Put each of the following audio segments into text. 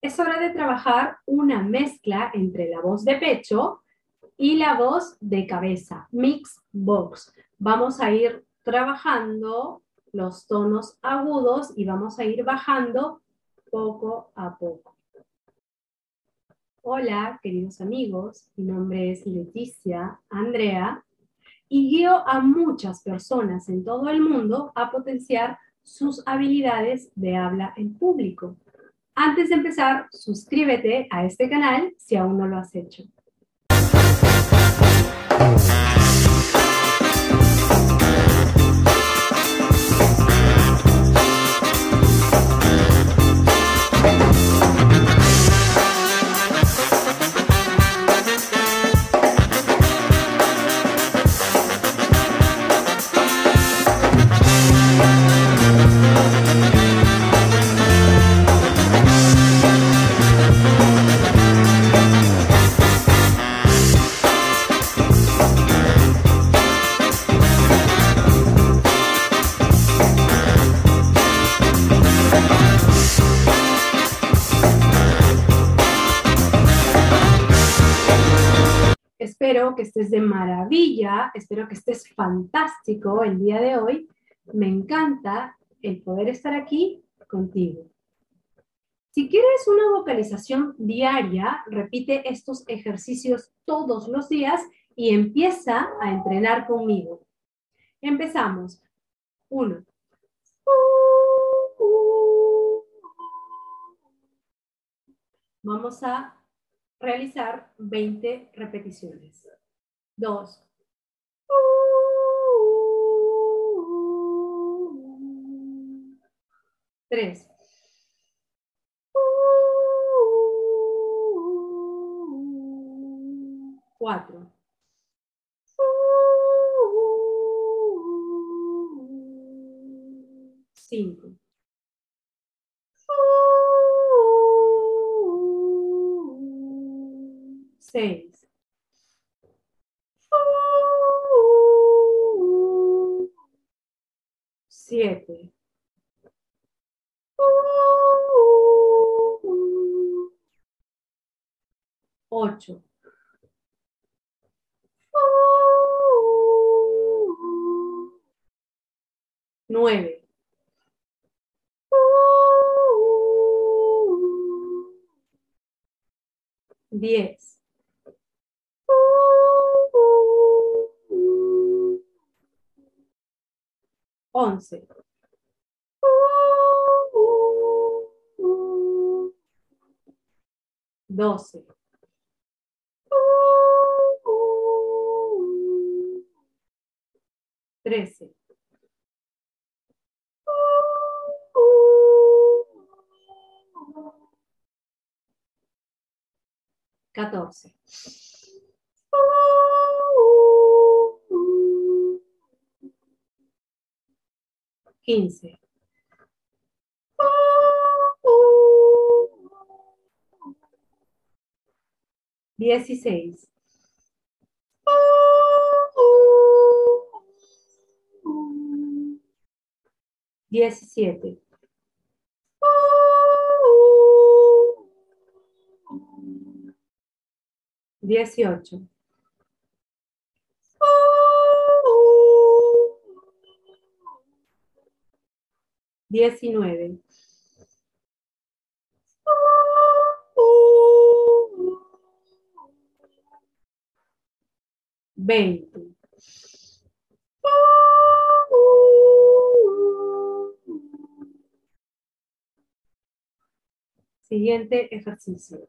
es hora de trabajar una mezcla entre la voz de pecho y la voz de cabeza, mix box. Vamos a ir trabajando los tonos agudos y vamos a ir bajando poco a poco. Hola, queridos amigos, mi nombre es Leticia Andrea y guío a muchas personas en todo el mundo a potenciar sus habilidades de habla en público. Antes de empezar, suscríbete a este canal si aún no lo has hecho. Que estés de maravilla, espero que estés fantástico el día de hoy. Me encanta el poder estar aquí contigo. Si quieres una vocalización diaria, repite estos ejercicios todos los días y empieza a entrenar conmigo. Empezamos. Uno. Vamos a realizar 20 repeticiones. 2. Tres. Cuatro. Cinco. Seis. Siete. Ocho. Nueve. Diez. Once. Doce. Trece. Catorce. 15. Dieciséis. Diecisiete. Dieciocho. 19. Veinte. Siguiente ejercicio.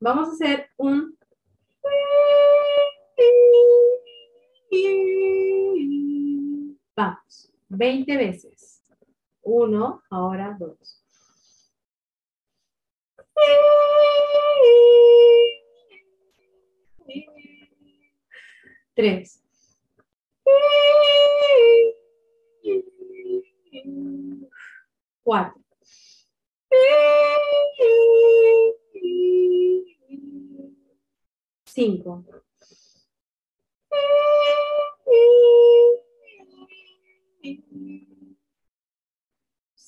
Vamos a hacer un... Vamos, 20 veces. Uno, ahora dos. Tres. Cuatro. Cinco.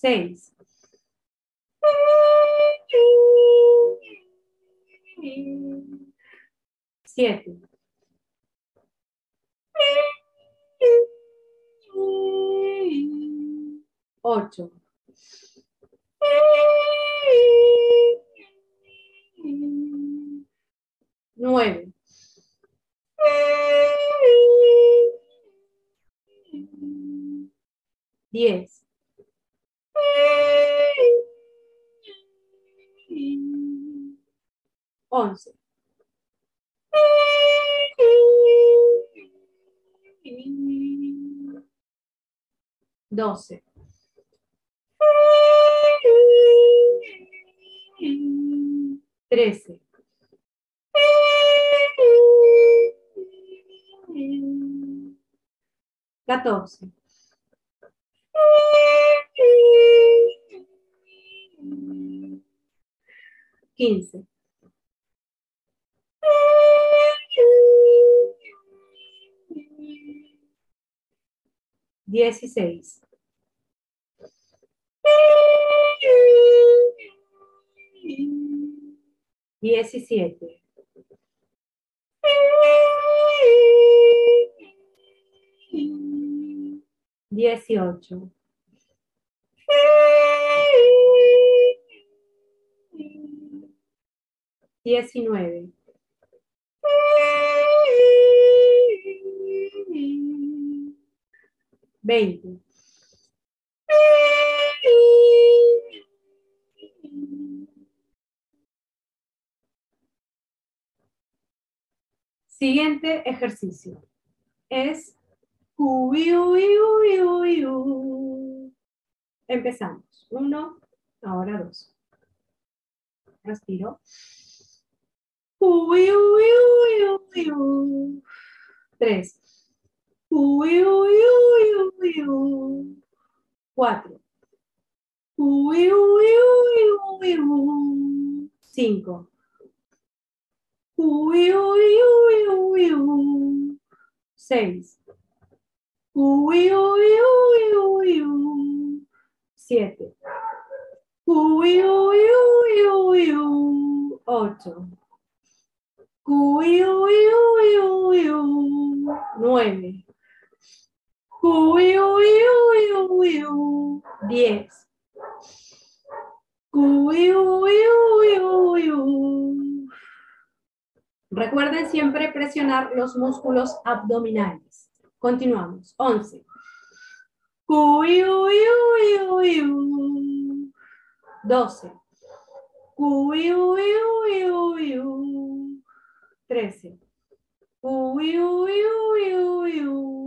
6. Siete. Ocho. Nueve. Diez. Once. Doce. Trece. Catorce. Quince. Dieciséis. Diecisiete. Dieciocho. Diecinueve. Veinte. Siguiente ejercicio es. Empezamos. Uno, ahora dos. Respiro. Tres. Uy, uy, uy, uy, uy. Cuatro. Uy, uy, uy, uy, uy. Cinco. Uy, uy, uy, uy, uy. Seis. Uy, uy, uy, uy, uy. Siete. Uy, uy, uy, uy, uy. Ocho. Uy, uy, uy, uy, uy. Nueve. Uy. Recuerden siempre presionar los músculos abdominales. Continuamos. 11. Uy, uy, uy, uy, uy. 12. Uy, uy, uy, uy, uy. 13. Uy, uy, uy, uy, uy.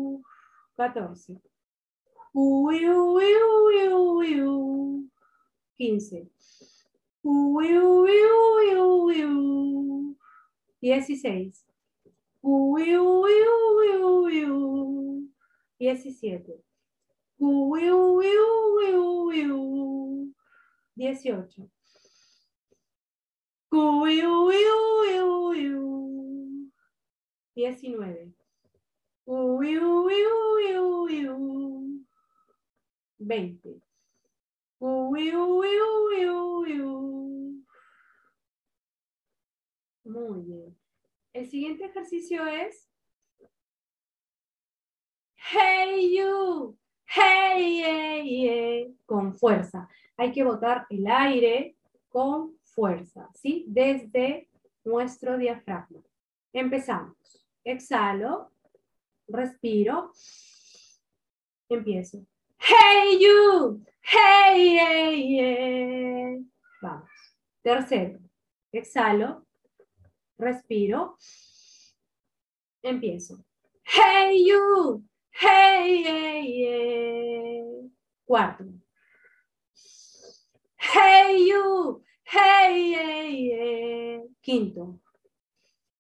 14. Uy, uy, uy, uy, uy. 15. Uy, uy, uy, uy, uy. 16. Uy, uy, uy, uy, uy. 17. Uy, uy, uy, uy, uy. 18. Uy, uy, uy, uy, uy. 19. Uy, uy, uy, uy, uy. 20. Uy, uy, uy, uy, uy. Muy bien. El siguiente ejercicio es Hey you, hey, hey, hey, con fuerza. Hay que botar el aire con fuerza, ¿sí? Desde nuestro diafragma. Empezamos. Exhalo, respiro, empiezo. Hey you, hey, hey, hey. Vamos. Tercero. Exhalo, respiro, empiezo. Hey you, hey, hey, hey. Cuarto. Hey you, hey, hey, hey. Quinto.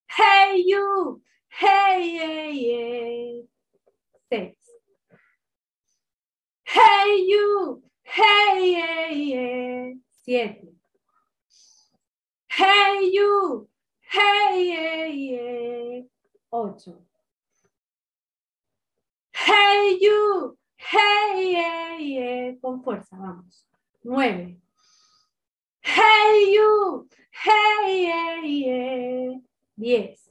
Hey you, hey, hey, hey. Seis. Hey you, hey, hey, hey. Siete. Hey you, hey, hey, hey. Ocho. Hey you, hey, hey, hey. Con fuerza, vamos. Nueve. Hey you, hey, hey, hey. Diez.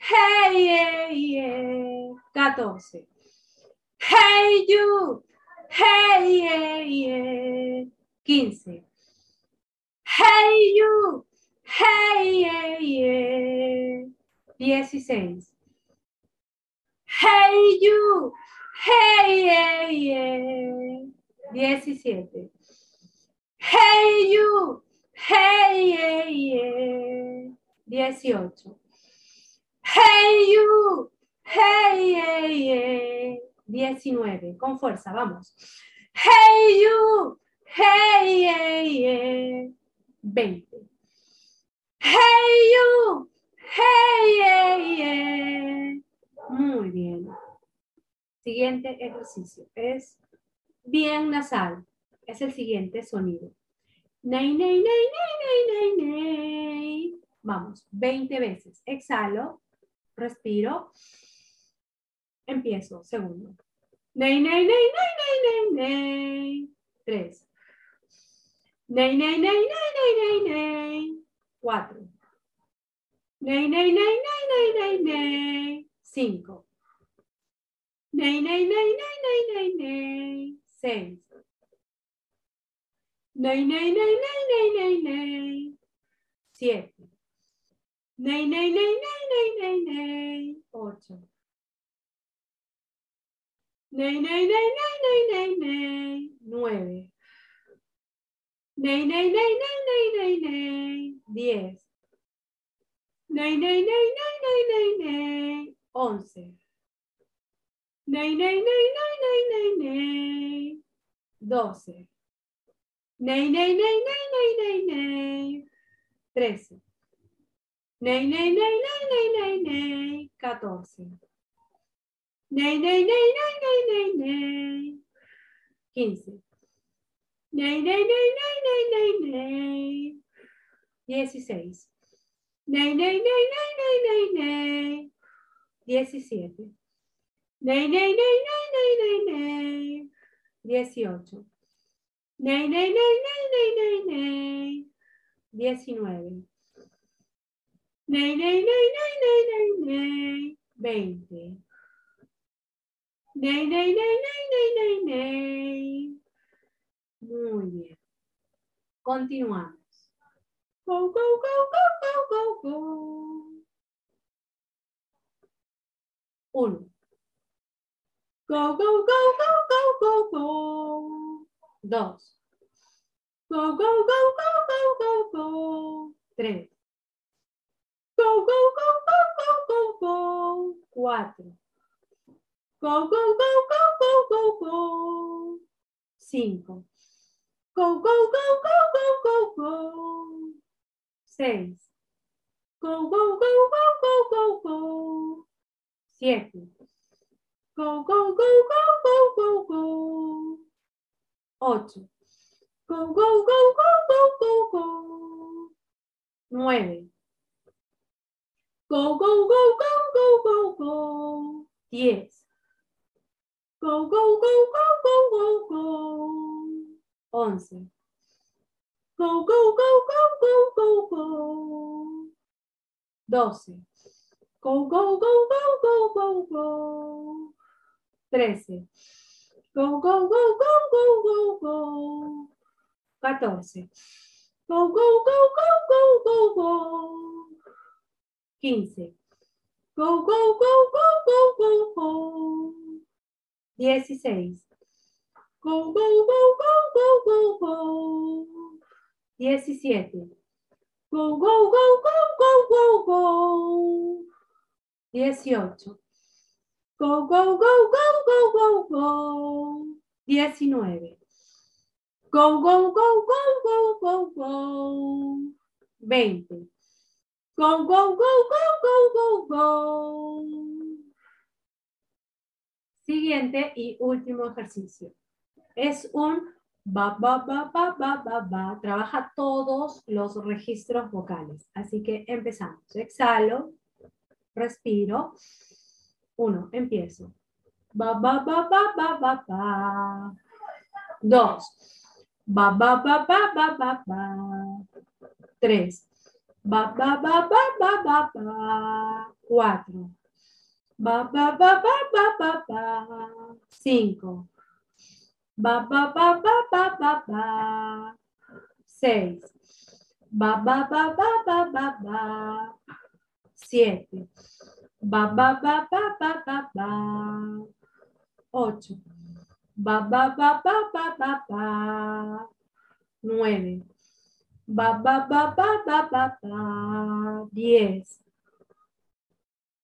hey, hey, hey. Catorce. Hey you, hey, hey, hey. Quince. Hey you, hey, hey, hey. Dieciséis. Hey you, hey, hey, hey. Diecisiete. Hey you, hey, hey, hey. Dieciocho. Hey you, hey, hey, hey. Diecinueve. Con fuerza, vamos. Hey you, hey, hey, hey. Veinte. Hey you, hey, hey, hey. Muy bien. Siguiente ejercicio. Es bien nasal. Es el siguiente sonido. Nay, nay, nay, nay, nay, nay, nay. Vamos, 20 veces. Exhalo, respiro. Empiezo, segundo. Nay, nay, nay, nay, nay, nay, nay. Tres. Nay, nay, nay, nay, nay, nay, nay. Cuatro. Nay, nay, nay, nay, nay, nay, nay. Cinco. Nay, nay, nay, nay, nay, nay, nay. Seis. Nay, nay, nay, nay, nay, nay, nay. Siete. Nay, nay, nay, nay, nay, nay, nay. Ocho. Nay, nay, nay, nay, nay, nay, nay. Nueve. Nay, nay, nay, nay, nay, nay, nay. Diez. Nay, nay, nay, nay, nay, nay, nay. Once. Nay, nay, nay, nay, nay, nay, nay. Doce. Nay, nay, nay, nay, nay, nay, nay. Trece. Ney, ney, ney, ney, ney, ney, ney. 14. Ney, ney, ney, ney, ney, ney, ney. 15. Ney, ney, ney, ney, ney, ney, ney. 16. Ney, ney, ney, ney, ney, ney, ney. 17. Ney, ney, ney, ney, ney, ney, ney. 18. Ney, ney, ney, ney, ney, ney, ney. 19. Ney, ney, ney, ney, ney, ney, ney. 20. Ney, ney, ney, ney, ney, ney, ney. Muy bien. Continuamos. Go, go, go, go, go, go, go. Uno. Go, go, go, go, go, go, go. Dos. Go, go, go, go, go, go, go. Tres. Go, go, go, go, go, go, go. Cuatro. Go, go, go, go, go, go, go. Cinco. Go, go, go, go, go, go, go. Seis. Go, go, go, go, go, go, go. Siete. Go, go, go, go, go, go, go. Ocho. Go, go, go, go, go, go, go. Nueve. Go, go, go, go, go, go, go. Diez. Go, go, go, go, go, go, go. Once. Go, go, go, go, go, go, go. Doce. Go, go, go, go, go, go, go. Trece. Go, go, go, go, go, go, go. Catorce. Go, go, go, go, go, go, go. Quince. Go, go, go, go, go, go, go. Dieciséis. Go, go, go, go, go, go, go. Diecisiete. Go, go, go, go, go, go, go. Dieciocho. Go, go, go, go, go, go, go. Diecinueve. Go, go, go, go, go, go, go. Veinte. Go, go, go, go, go, go, go. Siguiente y último ejercicio. Es un ba, ba, ba, ba, ba, ba, ba. Trabaja todos los registros vocales. Así que empezamos. Exhalo, respiro. Uno, empiezo. Ba, ba, ba, ba, ba, ba, ba. Dos. Ba, ba, ba, ba, ba, ba, ba. Tres. Ba, ba, ba, ba, ba, ba, ba. Cuatro. Ba, ba, ba, ba, ba, ba, ba. Cinco. Ba, ba, ba, ba, ba, ba, ba. Seis. Ba, ba, ba, ba, ba, ba, ba. Siete. Ba, ba, ba, ba, ba, ba, ba. Ocho. Ba, ba, ba, ba, ba, ba, ba. Nueve. Ba, ba, ba, ba, ba, ba, ba. Diez.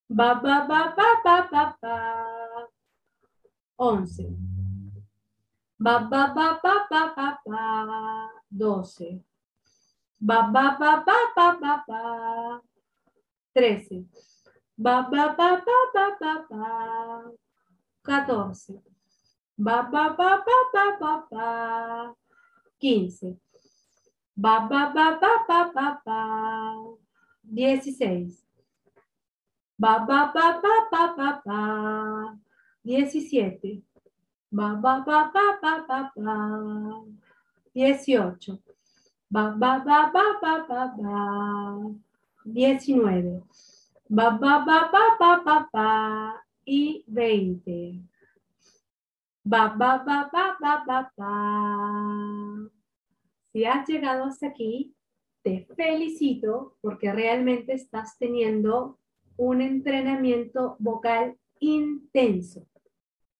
Ba, ba, ba, ba, ba, ba, ba. Once. Ba, ba, ba, ba, ba, ba, ba. Doce. Ba, ba, ba, ba, ba, ba, ba. Trece. Ba, ba, ba, ba, ba, ba, ba. Catorce. Ba, ba, ba, ba, ba, ba, ba. Quince. Ba, ba, ba, ba, ba, ba, ba. Dieciséis. Ba, ba, ba, ba, ba, ba, ba. Diecisiete. Ba, ba, ba, ba, ba, ba, ba. Dieciocho. Ba, ba, ba, ba, ba, ba, ba. Diecinueve. Ba, ba, ba, ba, ba, ba, ba. Y veinte. Ba, ba, ba, ba, ba, ba, ba. Si has llegado hasta aquí, te felicito porque realmente estás teniendo un entrenamiento vocal intenso.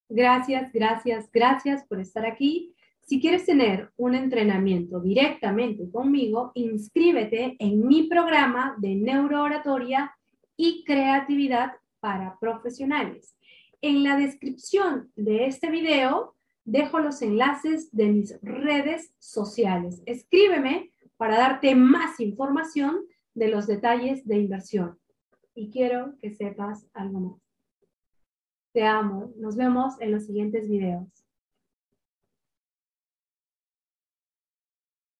Gracias, gracias, gracias por estar aquí. Si quieres tener un entrenamiento directamente conmigo, inscríbete en mi programa de neurooratoria y creatividad para profesionales. En la descripción de este video dejo los enlaces de mis redes sociales. Escríbeme para darte más información de los detalles de inversión. Y quiero que sepas algo más. Te amo. Nos vemos en los siguientes videos.